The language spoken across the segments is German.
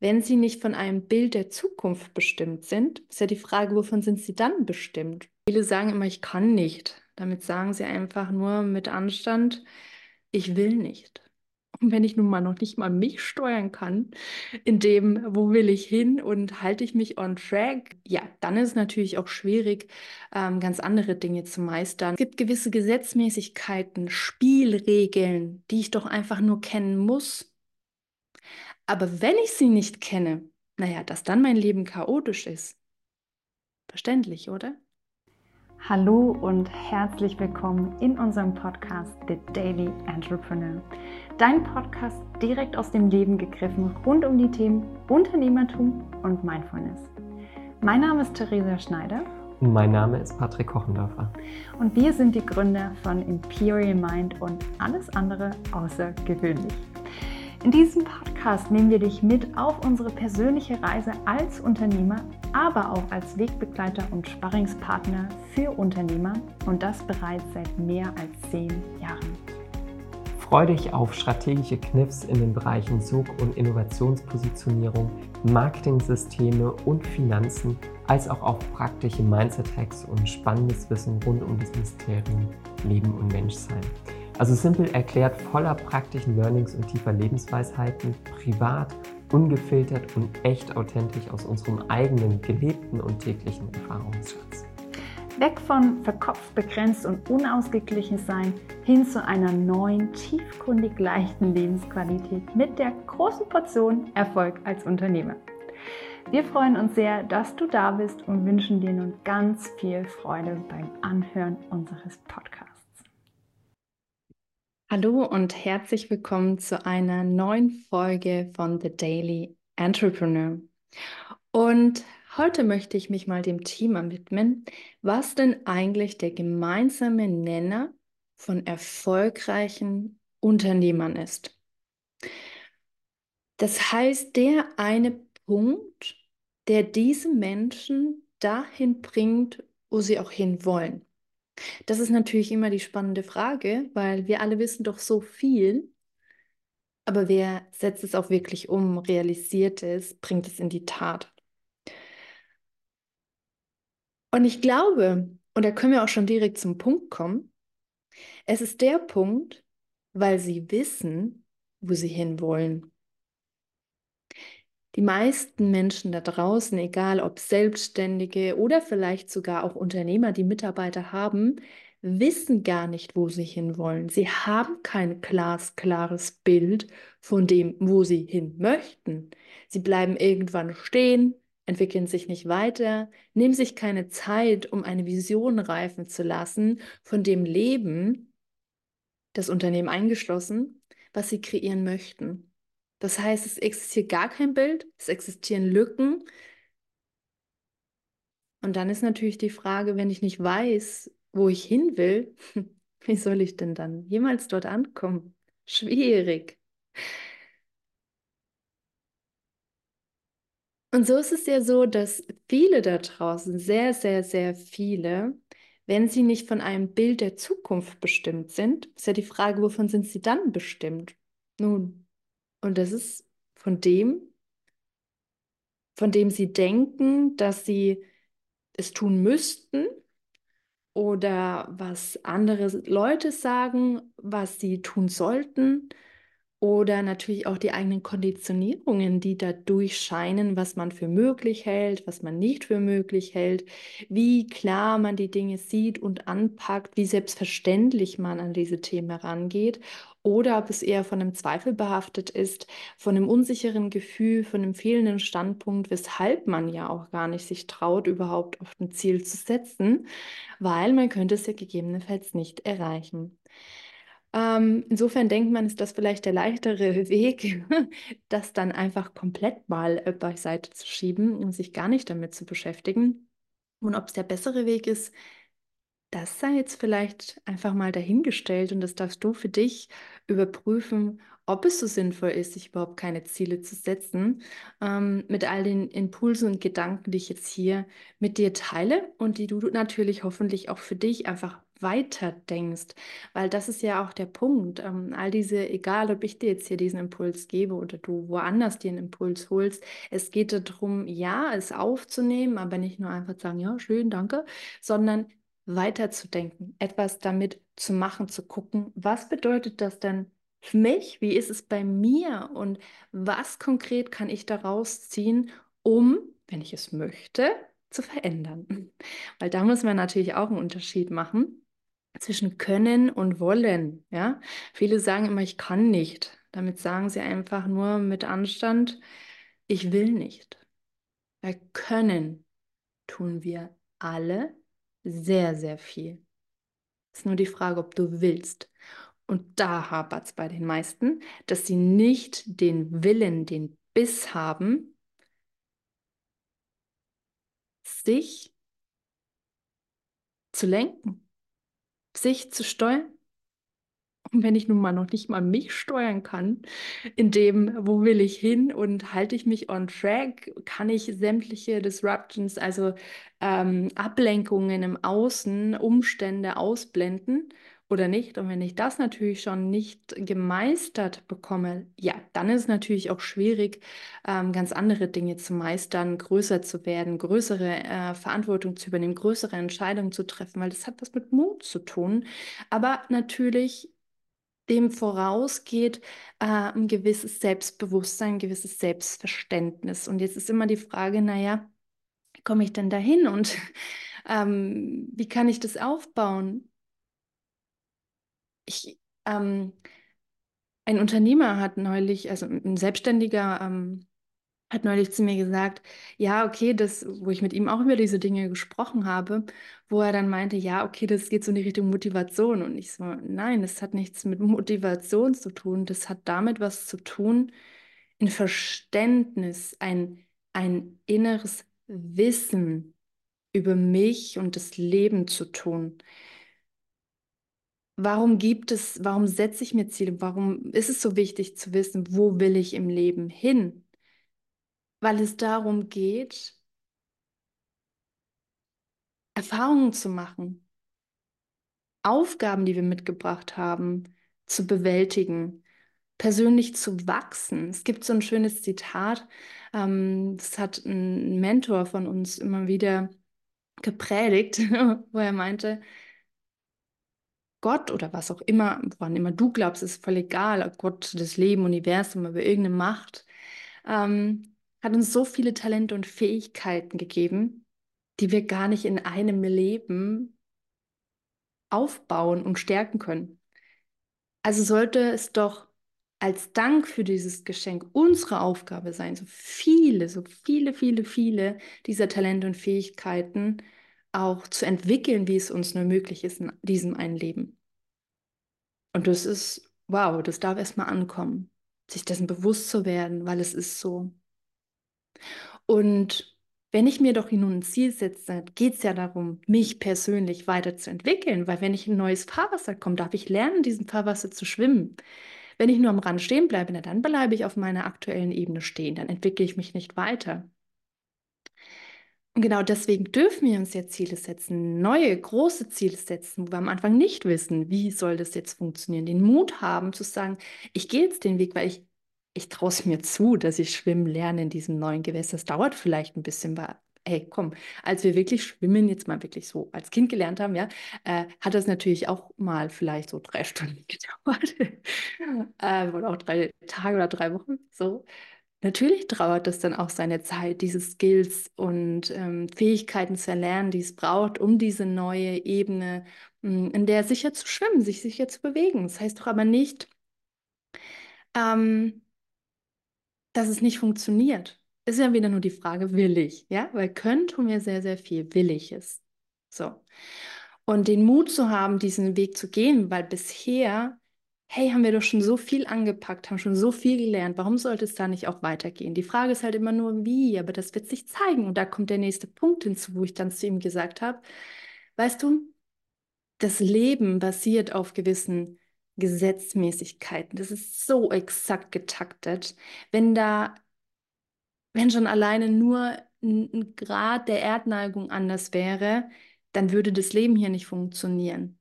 Wenn sie nicht von einem Bild der Zukunft bestimmt sind, ist ja die Frage, wovon sind sie dann bestimmt? Viele sagen immer, ich kann nicht. Damit sagen sie einfach nur mit Anstand, ich will nicht. Und wenn ich nun mal noch nicht mal mich steuern kann, in dem, wo will ich hin und halte ich mich on track, ja, dann ist es natürlich auch schwierig, ähm, ganz andere Dinge zu meistern. Es gibt gewisse Gesetzmäßigkeiten, Spielregeln, die ich doch einfach nur kennen muss, aber wenn ich sie nicht kenne, naja, dass dann mein Leben chaotisch ist. Verständlich, oder? Hallo und herzlich willkommen in unserem Podcast The Daily Entrepreneur. Dein Podcast direkt aus dem Leben gegriffen rund um die Themen Unternehmertum und Mindfulness. Mein Name ist Theresa Schneider. Und mein Name ist Patrick Kochendorfer. Und wir sind die Gründer von Imperial Mind und alles andere außergewöhnlich. In diesem Podcast nehmen wir dich mit auf unsere persönliche Reise als Unternehmer, aber auch als Wegbegleiter und Sparringspartner für Unternehmer und das bereits seit mehr als zehn Jahren. Freue dich auf strategische Kniffs in den Bereichen Sog- und Innovationspositionierung, Marketingsysteme und Finanzen, als auch auf praktische Mindset-Hacks und spannendes Wissen rund um das Mysterium Leben und Menschsein. Also simpel erklärt, voller praktischen Learnings und tiefer Lebensweisheiten, privat, ungefiltert und echt authentisch aus unserem eigenen gelebten und täglichen Erfahrungsschatz. Weg von verkopft, begrenzt und unausgeglichen sein hin zu einer neuen, tiefkundig leichten Lebensqualität mit der großen Portion Erfolg als Unternehmer. Wir freuen uns sehr, dass du da bist und wünschen dir nun ganz viel Freude beim Anhören unseres Podcasts. Hallo und herzlich willkommen zu einer neuen Folge von The Daily Entrepreneur. Und heute möchte ich mich mal dem Thema widmen, was denn eigentlich der gemeinsame Nenner von erfolgreichen Unternehmern ist. Das heißt, der eine Punkt, der diese Menschen dahin bringt, wo sie auch hin wollen. Das ist natürlich immer die spannende Frage, weil wir alle wissen doch so viel, aber wer setzt es auch wirklich um, realisiert es, bringt es in die Tat. Und ich glaube, und da können wir auch schon direkt zum Punkt kommen, es ist der Punkt, weil sie wissen, wo sie hinwollen. Die meisten Menschen da draußen, egal ob Selbstständige oder vielleicht sogar auch Unternehmer, die Mitarbeiter haben, wissen gar nicht, wo sie hinwollen. Sie haben kein glasklares Bild von dem, wo sie hin möchten. Sie bleiben irgendwann stehen, entwickeln sich nicht weiter, nehmen sich keine Zeit, um eine Vision reifen zu lassen von dem Leben, das Unternehmen eingeschlossen, was sie kreieren möchten. Das heißt, es existiert gar kein Bild, es existieren Lücken. Und dann ist natürlich die Frage, wenn ich nicht weiß, wo ich hin will, wie soll ich denn dann jemals dort ankommen? Schwierig. Und so ist es ja so, dass viele da draußen, sehr, sehr, sehr viele, wenn sie nicht von einem Bild der Zukunft bestimmt sind, ist ja die Frage, wovon sind sie dann bestimmt? Nun, und das ist von dem, von dem sie denken, dass sie es tun müssten oder was andere Leute sagen, was sie tun sollten oder natürlich auch die eigenen Konditionierungen, die da durchscheinen, was man für möglich hält, was man nicht für möglich hält, wie klar man die Dinge sieht und anpackt, wie selbstverständlich man an diese Themen herangeht oder ob es eher von einem Zweifel behaftet ist, von einem unsicheren Gefühl, von einem fehlenden Standpunkt, weshalb man ja auch gar nicht sich traut, überhaupt auf ein Ziel zu setzen, weil man könnte es ja gegebenenfalls nicht erreichen. Ähm, insofern denkt man, ist das vielleicht der leichtere Weg, das dann einfach komplett mal äh, beiseite zu schieben und sich gar nicht damit zu beschäftigen. Und ob es der bessere Weg ist, das sei jetzt vielleicht einfach mal dahingestellt und das darfst du für dich überprüfen, ob es so sinnvoll ist, sich überhaupt keine Ziele zu setzen, ähm, mit all den Impulsen und Gedanken, die ich jetzt hier mit dir teile und die du natürlich hoffentlich auch für dich einfach weiter denkst, weil das ist ja auch der Punkt. Ähm, all diese, egal ob ich dir jetzt hier diesen Impuls gebe oder du woanders dir einen Impuls holst, es geht darum, ja, es aufzunehmen, aber nicht nur einfach sagen, ja, schön, danke, sondern weiterzudenken, etwas damit zu machen, zu gucken, was bedeutet das denn für mich? Wie ist es bei mir? Und was konkret kann ich daraus ziehen, um, wenn ich es möchte, zu verändern? Weil da muss man natürlich auch einen Unterschied machen zwischen können und wollen. Ja? Viele sagen immer, ich kann nicht. Damit sagen sie einfach nur mit Anstand, ich will nicht. Weil können tun wir alle sehr, sehr viel. Es ist nur die Frage, ob du willst. Und da hapert es bei den meisten, dass sie nicht den Willen, den Biss haben, sich zu lenken, sich zu steuern. Wenn ich nun mal noch nicht mal mich steuern kann, in dem, wo will ich hin und halte ich mich on track, kann ich sämtliche Disruptions, also ähm, Ablenkungen im Außen, Umstände ausblenden oder nicht. Und wenn ich das natürlich schon nicht gemeistert bekomme, ja, dann ist es natürlich auch schwierig, ähm, ganz andere Dinge zu meistern, größer zu werden, größere äh, Verantwortung zu übernehmen, größere Entscheidungen zu treffen, weil das hat was mit Mut zu tun. Aber natürlich dem vorausgeht äh, ein gewisses Selbstbewusstsein, ein gewisses Selbstverständnis. Und jetzt ist immer die Frage, naja, komme ich denn dahin und ähm, wie kann ich das aufbauen? Ich, ähm, ein Unternehmer hat neulich, also ein Selbstständiger, ähm, hat neulich zu mir gesagt, ja, okay, das, wo ich mit ihm auch über diese Dinge gesprochen habe, wo er dann meinte, ja, okay, das geht so in die Richtung Motivation. Und ich so, nein, das hat nichts mit Motivation zu tun. Das hat damit was zu tun, ein Verständnis, ein, ein inneres Wissen über mich und das Leben zu tun. Warum gibt es, warum setze ich mir Ziele? Warum ist es so wichtig zu wissen, wo will ich im Leben hin? Weil es darum geht, Erfahrungen zu machen, Aufgaben, die wir mitgebracht haben, zu bewältigen, persönlich zu wachsen. Es gibt so ein schönes Zitat, ähm, das hat ein Mentor von uns immer wieder gepredigt, wo er meinte, Gott oder was auch immer, wann immer du glaubst, ist voll egal, Gott, das Leben, Universum, über irgendeine Macht, ähm, hat uns so viele Talente und Fähigkeiten gegeben, die wir gar nicht in einem Leben aufbauen und stärken können. Also sollte es doch als Dank für dieses Geschenk unsere Aufgabe sein, so viele, so viele, viele, viele dieser Talente und Fähigkeiten auch zu entwickeln, wie es uns nur möglich ist in diesem einen Leben. Und das ist, wow, das darf erstmal ankommen, sich dessen bewusst zu werden, weil es ist so. Und wenn ich mir doch nun ein Ziel setze, geht es ja darum, mich persönlich weiterzuentwickeln, weil wenn ich in ein neues Fahrwasser komme, darf ich lernen, in diesem Fahrwasser zu schwimmen. Wenn ich nur am Rand stehen bleibe, na, dann bleibe ich auf meiner aktuellen Ebene stehen, dann entwickle ich mich nicht weiter. Und genau deswegen dürfen wir uns ja Ziele setzen, neue, große Ziele setzen, wo wir am Anfang nicht wissen, wie soll das jetzt funktionieren. Den Mut haben zu sagen, ich gehe jetzt den Weg, weil ich, ich traue es mir zu, dass ich schwimmen lerne in diesem neuen Gewässer. Das dauert vielleicht ein bisschen, weil, hey, komm, als wir wirklich schwimmen, jetzt mal wirklich so als Kind gelernt haben, ja, äh, hat das natürlich auch mal vielleicht so drei Stunden gedauert. äh, oder auch drei Tage oder drei Wochen, so. Natürlich dauert das dann auch seine Zeit, diese Skills und ähm, Fähigkeiten zu erlernen, die es braucht, um diese neue Ebene, mh, hm, in der sicher zu schwimmen, sich sicher zu bewegen. Das heißt doch aber nicht, ähm, dass es nicht funktioniert. Ist ja wieder nur die Frage, will ich? Ja, weil können tun wir sehr, sehr viel, will ich es? So. Und den Mut zu haben, diesen Weg zu gehen, weil bisher hey, haben wir doch schon so viel angepackt, haben schon so viel gelernt, warum sollte es da nicht auch weitergehen? Die Frage ist halt immer nur, wie, aber das wird sich zeigen. Und da kommt der nächste Punkt hinzu, wo ich dann zu ihm gesagt habe, weißt du, das Leben basiert auf gewissen Gesetzmäßigkeiten. Das ist so exakt getaktet. Wenn da, wenn schon alleine nur ein Grad der Erdneigung anders wäre, dann würde das Leben hier nicht funktionieren.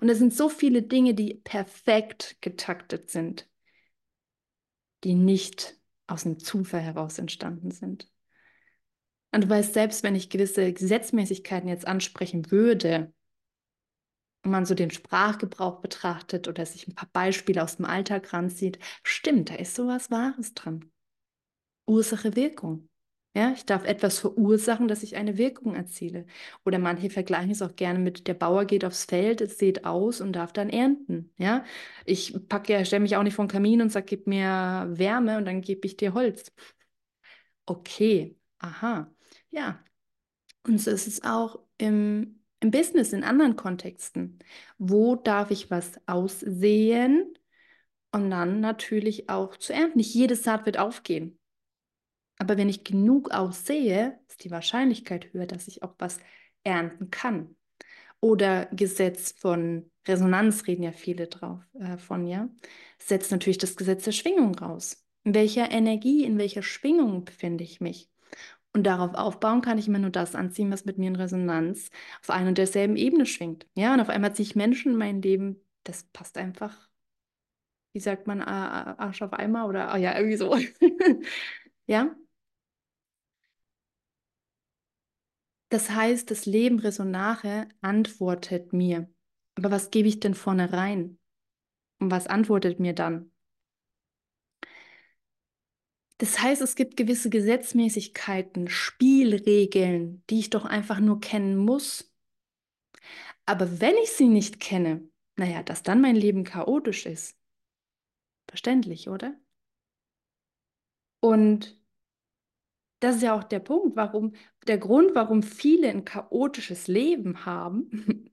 Und es sind so viele Dinge, die perfekt getaktet sind, die nicht aus dem Zufall heraus entstanden sind. Und du weißt, selbst wenn ich gewisse Gesetzmäßigkeiten jetzt ansprechen würde, man so den Sprachgebrauch betrachtet oder sich ein paar Beispiele aus dem Alltag ranzieht, stimmt, da ist sowas Wahres dran. Ursache, Wirkung. Ja, ich darf etwas verursachen, dass ich eine Wirkung erziele. Oder manche vergleichen es auch gerne mit, der Bauer geht aufs Feld, es sieht aus und darf dann ernten. Ja, ich packe ja, stelle mich auch nicht vor den Kamin und sage, gib mir Wärme und dann gebe ich dir Holz. Okay, aha, ja. Und so ist es auch im, im Business, in anderen Kontexten. Wo darf ich was aussehen und dann natürlich auch zu ernten? Nicht jede Saat wird aufgehen. Aber wenn ich genug aussehe, ist die Wahrscheinlichkeit höher, dass ich auch was ernten kann. Oder Gesetz von Resonanz reden ja viele drauf äh, von, ja. Setzt natürlich das Gesetz der Schwingung raus. In welcher Energie, in welcher Schwingung befinde ich mich? Und darauf aufbauen kann ich immer nur das anziehen, was mit mir in Resonanz auf einer und derselben Ebene schwingt. Ja, und auf einmal ziehe ich Menschen in mein Leben, das passt einfach, wie sagt man, Arsch auf Eimer oder, oh ja, irgendwie so. ja, Das heißt, das Leben Resonare antwortet mir. Aber was gebe ich denn vorne rein? Und was antwortet mir dann? Das heißt, es gibt gewisse Gesetzmäßigkeiten, Spielregeln, die ich doch einfach nur kennen muss. Aber wenn ich sie nicht kenne, naja, dass dann mein Leben chaotisch ist. Verständlich, oder? Und das ist ja auch der Punkt, warum, der Grund, warum viele ein chaotisches Leben haben,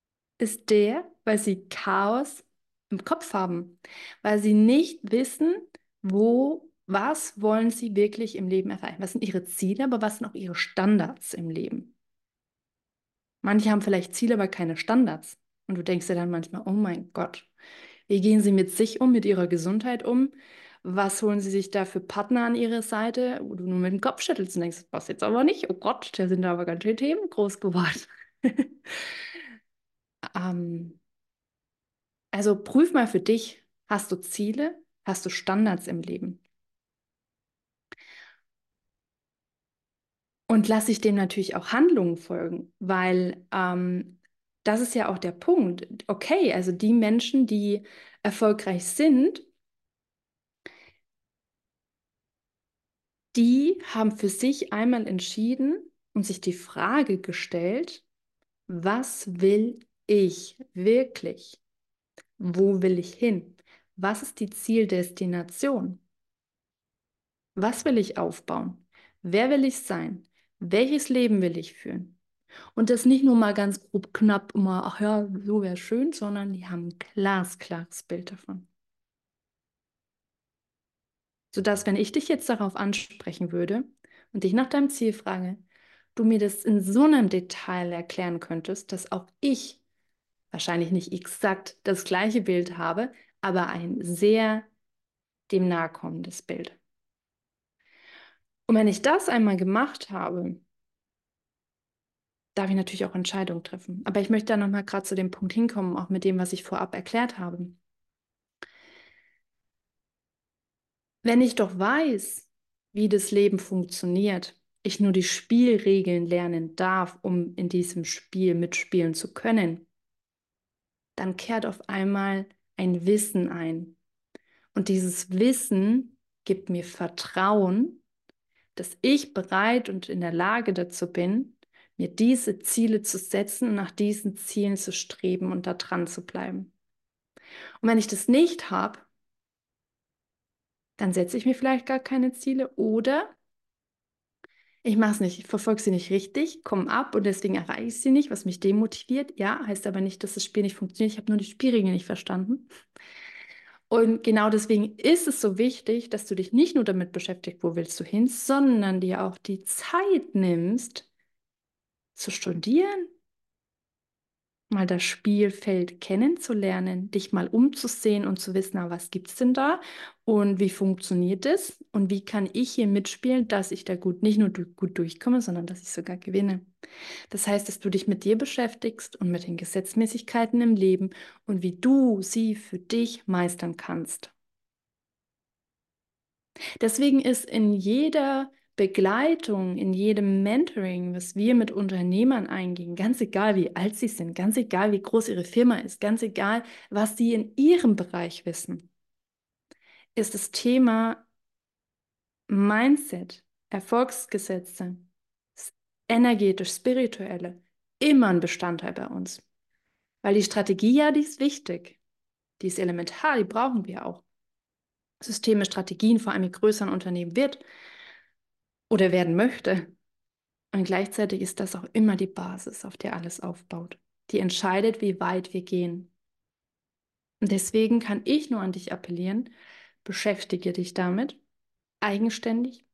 ist der, weil sie Chaos im Kopf haben, weil sie nicht wissen, wo, was wollen sie wirklich im Leben erreichen. Was sind ihre Ziele, aber was sind auch ihre Standards im Leben? Manche haben vielleicht Ziele, aber keine Standards. Und du denkst dir dann manchmal, oh mein Gott, wie gehen sie mit sich um, mit ihrer Gesundheit um? Was holen sie sich da für Partner an ihre Seite, wo du nur mit dem Kopf schüttelst und denkst, was jetzt aber nicht? Oh Gott, da sind aber ganz schön Themen groß geworden. ähm, also prüf mal für dich, hast du Ziele, hast du Standards im Leben? Und lass ich dem natürlich auch Handlungen folgen, weil ähm, das ist ja auch der Punkt. Okay, also die Menschen, die erfolgreich sind, die haben für sich einmal entschieden und sich die Frage gestellt, was will ich wirklich? Wo will ich hin? Was ist die Zieldestination? Was will ich aufbauen? Wer will ich sein? Welches Leben will ich führen? Und das nicht nur mal ganz grob knapp immer, ach ja, so wäre schön, sondern die haben ein glasklares Bild davon sodass, wenn ich dich jetzt darauf ansprechen würde und dich nach deinem Ziel frage, du mir das in so einem Detail erklären könntest, dass auch ich wahrscheinlich nicht exakt das gleiche Bild habe, aber ein sehr dem nahe kommendes Bild. Und wenn ich das einmal gemacht habe, darf ich natürlich auch Entscheidungen treffen. Aber ich möchte da nochmal gerade zu dem Punkt hinkommen, auch mit dem, was ich vorab erklärt habe. Wenn ich doch weiß, wie das Leben funktioniert, ich nur die Spielregeln lernen darf, um in diesem Spiel mitspielen zu können, dann kehrt auf einmal ein Wissen ein. Und dieses Wissen gibt mir Vertrauen, dass ich bereit und in der Lage dazu bin, mir diese Ziele zu setzen und nach diesen Zielen zu streben und da dran zu bleiben. Und wenn ich das nicht habe, dann setze ich mir vielleicht gar keine Ziele oder ich mache es nicht, ich verfolge sie nicht richtig, komme ab und deswegen erreiche ich sie nicht, was mich demotiviert. Ja, heißt aber nicht, dass das Spiel nicht funktioniert. Ich habe nur die Spielregeln nicht verstanden. Und genau deswegen ist es so wichtig, dass du dich nicht nur damit beschäftigst, wo willst du hin, sondern dir auch die Zeit nimmst, zu studieren, mal das Spielfeld kennenzulernen, dich mal umzusehen und zu wissen, na, was gibt es denn da und wie funktioniert es und wie kann ich hier mitspielen, dass ich da gut, nicht nur gut durchkomme, sondern dass ich sogar gewinne. Das heißt, dass du dich mit dir beschäftigst und mit den Gesetzmäßigkeiten im Leben und wie du sie für dich meistern kannst. Deswegen ist in jeder Begleitung, in jedem Mentoring, was wir mit Unternehmern eingehen, ganz egal wie alt sie sind, ganz egal wie groß ihre Firma ist, ganz egal, was sie in ihrem Bereich wissen, ist das Thema Mindset, Erfolgsgesetze, energetisch, spirituelle, immer ein Bestandteil bei uns. Weil die Strategie ja, die ist wichtig. Die ist elementar, die brauchen wir auch. Systeme, Strategien, vor allem in größeren Unternehmen wird, oder werden möchte. Und gleichzeitig ist das auch immer die Basis, auf der alles aufbaut, die entscheidet, wie weit wir gehen. Und deswegen kann ich nur an dich appellieren, beschäftige dich damit, eigenständig.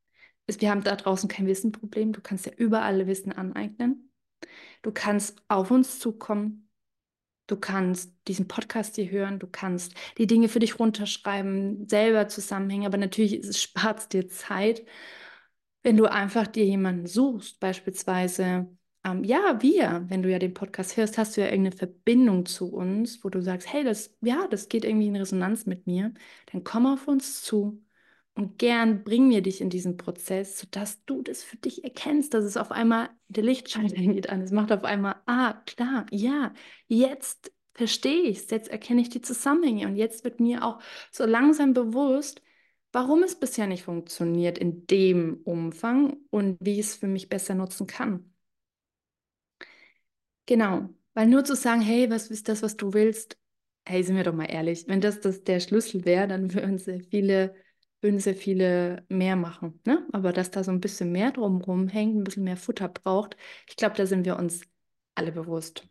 Wir haben da draußen kein Wissenproblem, du kannst ja überall Wissen aneignen. Du kannst auf uns zukommen, du kannst diesen Podcast hier hören, du kannst die Dinge für dich runterschreiben, selber zusammenhängen, aber natürlich spart es dir Zeit wenn du einfach dir jemanden suchst, beispielsweise, ähm, ja, wir, wenn du ja den Podcast hörst, hast du ja irgendeine Verbindung zu uns, wo du sagst, hey, das, ja, das geht irgendwie in Resonanz mit mir, dann komm auf uns zu und gern bring mir dich in diesen Prozess, sodass du das für dich erkennst, dass es auf einmal, der Lichtschalter geht an, es macht auf einmal, ah, klar, ja, jetzt verstehe ich es, jetzt erkenne ich die Zusammenhänge und jetzt wird mir auch so langsam bewusst, warum es bisher nicht funktioniert in dem Umfang und wie ich es für mich besser nutzen kann. Genau, weil nur zu sagen, hey, was ist das, was du willst? Hey, sind wir doch mal ehrlich, wenn das, das der Schlüssel wäre, dann würden sehr viele, würden sehr viele mehr machen. Ne? Aber dass da so ein bisschen mehr drumherum hängt, ein bisschen mehr Futter braucht, ich glaube, da sind wir uns alle bewusst.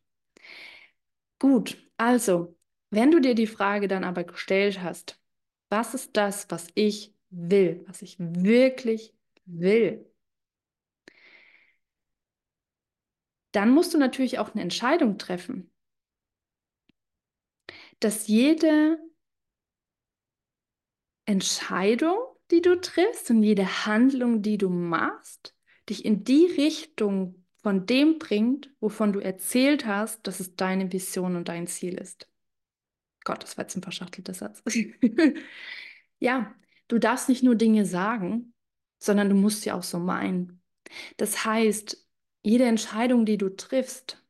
Gut, also, wenn du dir die Frage dann aber gestellt hast, was ist das, was ich will, was ich wirklich will? Dann musst du natürlich auch eine Entscheidung treffen, dass jede Entscheidung, die du triffst und jede Handlung, die du machst, dich in die Richtung von dem bringt, wovon du erzählt hast, dass es deine Vision und dein Ziel ist. Gott, das war jetzt ein verschachtelter Satz. ja, du darfst nicht nur Dinge sagen, sondern du musst sie auch so meinen. Das heißt, jede Entscheidung, die du triffst,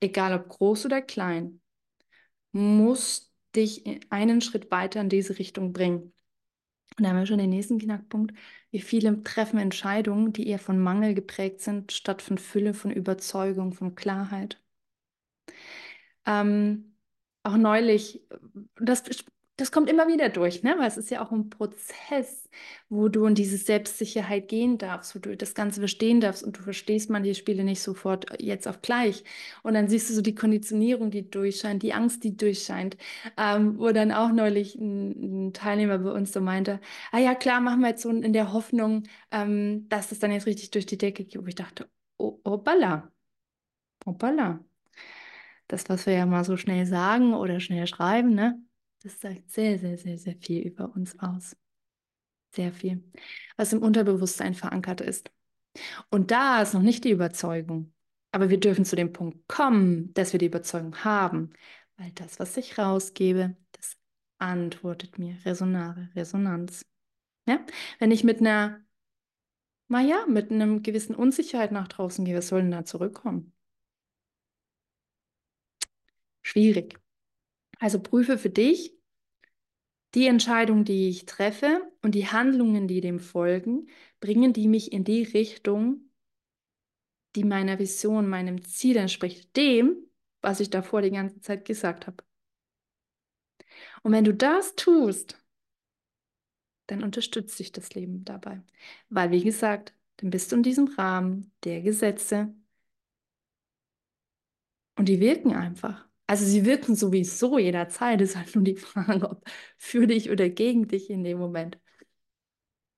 egal ob groß oder klein, muss dich einen Schritt weiter in diese Richtung bringen. Und da haben wir schon den nächsten Knackpunkt. Wie viele treffen Entscheidungen, die eher von Mangel geprägt sind, statt von Fülle, von Überzeugung, von Klarheit. Ähm, auch neulich, das, das kommt immer wieder durch, ne? weil es ist ja auch ein Prozess, wo du in diese Selbstsicherheit gehen darfst, wo du das Ganze verstehen darfst und du verstehst manche Spiele nicht sofort jetzt auf gleich. Und dann siehst du so die Konditionierung, die durchscheint, die Angst, die durchscheint, ähm, wo dann auch neulich ein, ein, Teilnehmer bei uns so meinte, ah ja, klar, machen wir jetzt so in der Hoffnung, ähm, dass das dann jetzt richtig durch die Decke geht. Wo ich dachte, oh, hoppala, hoppala das, was wir ja mal so schnell sagen oder schnell schreiben, ne, das sagt sehr, sehr, sehr, sehr viel über uns aus. Sehr viel, was im Unterbewusstsein verankert ist. Und da ist noch nicht die Überzeugung. Aber wir dürfen zu dem Punkt kommen, dass wir die Überzeugung haben, weil das, was ich rausgebe, das antwortet mir. Resonare, Resonanz. Ja? Wenn ich mit einer, naja, mit einem gewissen Unsicherheit nach draußen gehe, was soll denn da zurückkommen? Schwierig. Also prüfe für dich die Entscheidung, die ich treffe und die Handlungen, die dem folgen, bringen die mich in die Richtung, die meiner Vision, meinem Ziel entspricht, dem, was ich davor die ganze Zeit gesagt habe. Und wenn du das tust, dann unterstützt sich das Leben dabei. Weil, wie gesagt, dann bist du in diesem Rahmen der Gesetze und die wirken einfach. Also sie wirken sowieso jederzeit. Es ist halt nur die Frage, ob für dich oder gegen dich in dem Moment.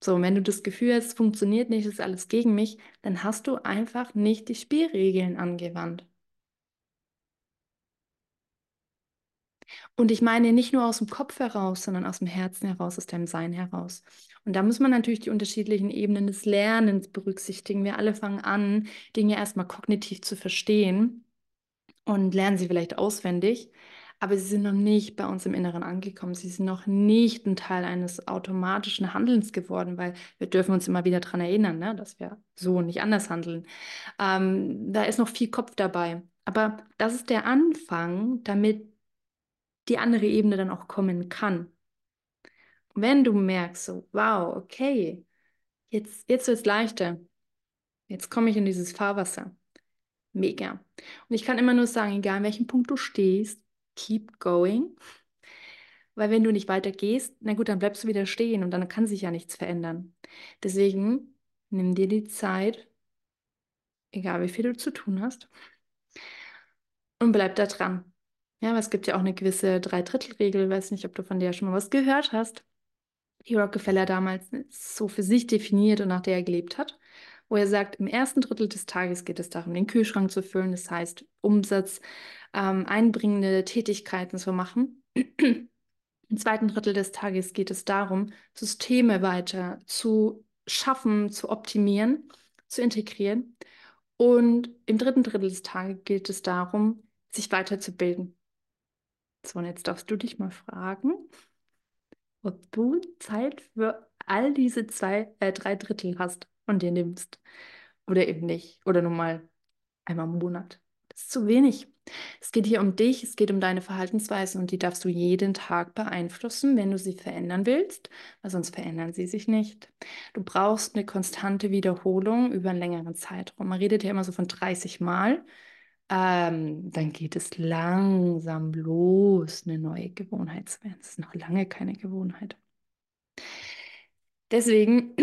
So, wenn du das Gefühl hast, es funktioniert nicht, ist alles gegen mich, dann hast du einfach nicht die Spielregeln angewandt. Und ich meine nicht nur aus dem Kopf heraus, sondern aus dem Herzen heraus, aus deinem Sein heraus. Und da muss man natürlich die unterschiedlichen Ebenen des Lernens berücksichtigen. Wir alle fangen an, Dinge erstmal kognitiv zu verstehen und lernen sie vielleicht auswendig, aber sie sind noch nicht bei uns im Inneren angekommen. Sie sind noch nicht ein Teil eines automatischen Handelns geworden, weil wir dürfen uns immer wieder daran erinnern, ne, dass wir so nicht anders handeln. Ähm, da ist noch viel Kopf dabei. Aber das ist der Anfang, damit die andere Ebene dann auch kommen kann. wenn du merkst, so, wow, okay, jetzt, jetzt wird es leichter. Jetzt komme ich in dieses Fahrwasser. Mega. Und ich kann immer nur sagen, egal an welchem Punkt du stehst, keep going. Weil wenn du nicht weiter gehst, na gut, dann bleibst du wieder stehen und dann kann sich ja nichts verändern. Deswegen nimm dir die Zeit, egal wie viel du zu tun hast, und bleib da dran. Ja, aber es gibt ja auch eine gewisse Dreidrittelregel, weiß nicht, ob du von der schon mal was gehört hast, die Rockefeller damals so für sich definiert und nach der er gelebt hat, wo er sagt, im ersten Drittel des Tages geht es darum, den Kühlschrank zu füllen, das heißt Umsatz, ähm, einbringende Tätigkeiten zu machen. Im zweiten Drittel des Tages geht es darum, Systeme weiter zu schaffen, zu optimieren, zu integrieren. Und im dritten Drittel des Tages geht es darum, sich weiterzubilden. So, und jetzt darfst du dich mal fragen, ob du Zeit für all diese zwei, äh, drei Drittel hast und dir nimmst. Oder eben nicht. Oder nur mal einmal im Monat. Das ist zu wenig. Es geht hier um dich, es geht um deine Verhaltensweisen und die darfst du jeden Tag beeinflussen, wenn du sie verändern willst, weil sonst verändern sie sich nicht. Du brauchst eine konstante Wiederholung über einen längeren Zeitraum. Man redet ja immer so von 30 Mal ähm, dann geht es langsam los, eine neue Gewohnheit zu werden. Es ist noch lange keine Gewohnheit. Deswegen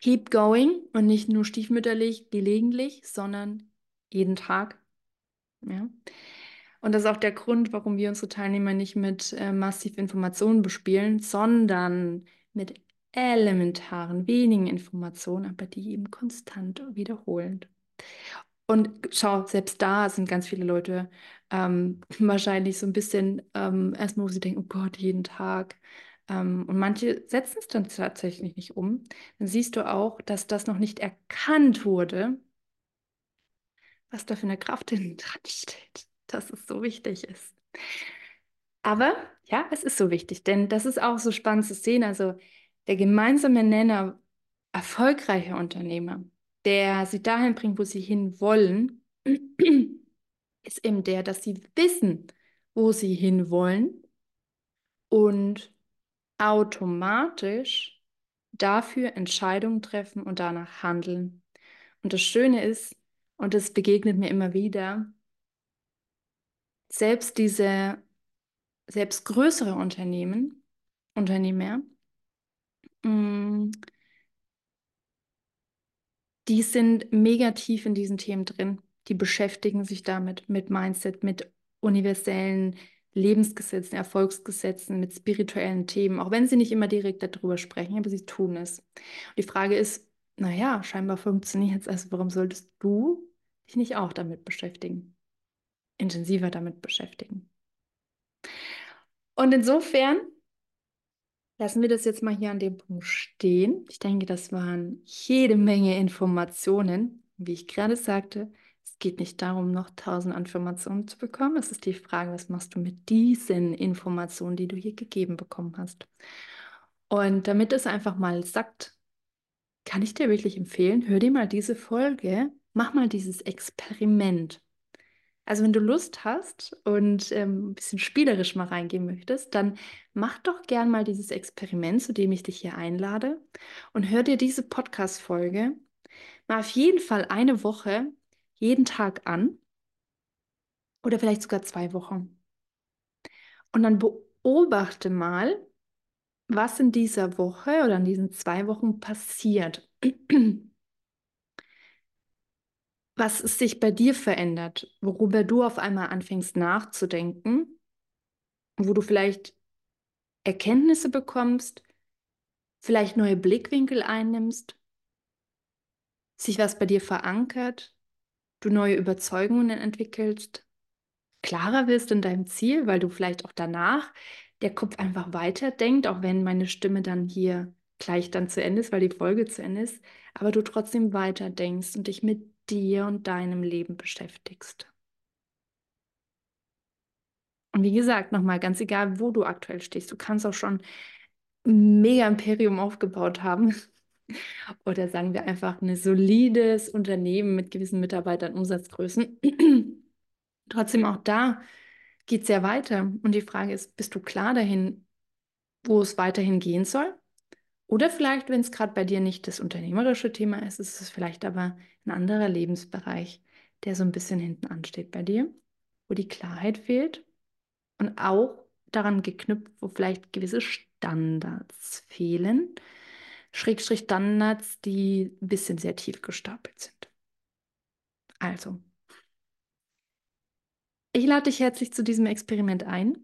keep going und nicht nur stiefmütterlich, gelegentlich, sondern jeden Tag. Ja. Und das ist auch der Grund, warum wir unsere Teilnehmer nicht mit äh, massiv Informationen bespielen, sondern mit elementaren, wenigen Informationen, aber die eben konstant wiederholend. Und schau, selbst da sind ganz viele Leute ähm, wahrscheinlich so ein bisschen ähm, erstmal, wo sie denken, oh Gott, jeden Tag. Ähm, und manche setzen es dann tatsächlich nicht um. Dann siehst du auch, dass das noch nicht erkannt wurde, was da für eine Kraft hinten dran steht, dass es so wichtig ist. Aber ja, es ist so wichtig, denn das ist auch so spannend zu sehen. Also der gemeinsame Nenner erfolgreicher Unternehmer der sie dahin bringt, wo sie hin wollen, ist eben der, dass sie wissen, wo sie hin wollen und automatisch dafür Entscheidungen treffen und danach handeln. Und das Schöne ist, und das begegnet mir immer wieder, selbst diese, selbst größere Unternehmen, Unternehmer, mm, die sind mega tief in diesen Themen drin. Die beschäftigen sich damit, mit Mindset, mit universellen Lebensgesetzen, Erfolgsgesetzen, mit spirituellen Themen, auch wenn sie nicht immer direkt darüber sprechen, aber sie tun es. Und die Frage ist, naja, scheinbar funktioniert es, also warum solltest du dich nicht auch damit beschäftigen? Intensiver damit beschäftigen. Und insofern Lassen wir das jetzt mal hier an dem Punkt stehen. Ich denke, das waren jede Menge Informationen. Wie ich gerade sagte, es geht nicht darum, noch tausend Informationen zu bekommen. Es ist die Frage, was machst du mit diesen Informationen, die du hier gegeben bekommen hast. Und damit es einfach mal sagt, kann ich dir wirklich empfehlen, hör dir mal diese Folge, mach mal dieses Experiment. Also wenn du Lust hast und ähm, ein bisschen spielerisch mal reingehen möchtest, dann mach doch gern mal dieses Experiment, zu dem ich dich hier einlade und hör dir diese Podcast-Folge mal auf jeden Fall eine Woche jeden Tag an oder vielleicht sogar zwei Wochen. Und dann beobachte mal, was in dieser Woche oder in diesen zwei Wochen passiert. was sich bei dir verändert, worüber du auf einmal anfängst nachzudenken, wo du vielleicht Erkenntnisse bekommst, vielleicht neue Blickwinkel einnimmst, sich was bei dir verankert, du neue Überzeugungen entwickelst, klarer wirst in deinem Ziel, weil du vielleicht auch danach der Kopf einfach weiterdenkt, auch wenn meine Stimme dann hier gleich dann zu Ende ist, weil die Folge zu Ende ist, aber du trotzdem weiterdenkst und dich mit dir und deinem Leben beschäftigst. Und wie gesagt, nochmal, ganz egal, wo du aktuell stehst, du kannst auch schon mega Imperium aufgebaut haben. Oder sagen wir einfach ein solides Unternehmen mit gewissen Mitarbeitern, Umsatzgrößen. Trotzdem auch da geht es ja weiter. Und die Frage ist, bist du klar dahin, wo es weiterhin gehen soll? Oder vielleicht, wenn es gerade bei dir nicht das unternehmerische Thema ist, ist es vielleicht aber ein anderer Lebensbereich, der so ein bisschen hinten ansteht bei dir, wo die Klarheit fehlt und auch daran geknüpft, wo vielleicht gewisse Standards fehlen. Schrägstrich Standards, die ein bisschen sehr tief gestapelt sind. Also, ich lade dich herzlich zu diesem Experiment ein.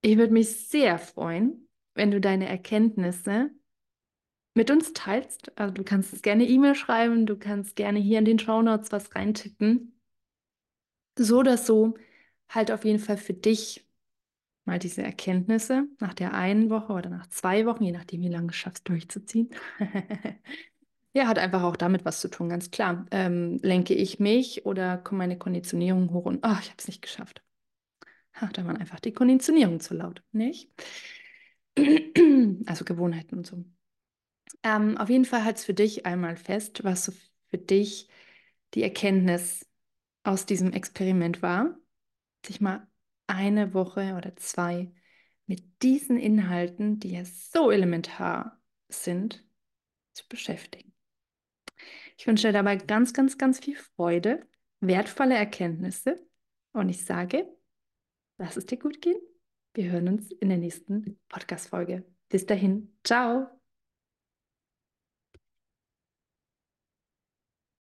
Ich würde mich sehr freuen, wenn du deine Erkenntnisse mit uns teilst. Also du kannst es gerne E-Mail schreiben, du kannst gerne hier in den Show Notes was reintippen. So oder so, halt auf jeden Fall für dich mal diese Erkenntnisse nach der einen Woche oder nach zwei Wochen, je nachdem, wie lange du schaffst, durchzuziehen. ja, hat einfach auch damit was zu tun, ganz klar. Ähm, lenke ich mich oder kommt meine Konditionierung hoch und, oh, ich habe es nicht geschafft. Ach, da war einfach die Konditionierung zu laut, nicht? also Gewohnheiten und so. Ähm, auf jeden Fall es für dich einmal fest, was so für dich die Erkenntnis aus diesem Experiment war, sich mal eine Woche oder zwei mit diesen Inhalten, die ja so elementar sind, zu beschäftigen. Ich wünsche dir dabei ganz, ganz, ganz viel Freude, wertvolle Erkenntnisse und ich sage, lass es dir gut gehen. Wir hören uns in der nächsten Podcast-Folge. Bis dahin, ciao!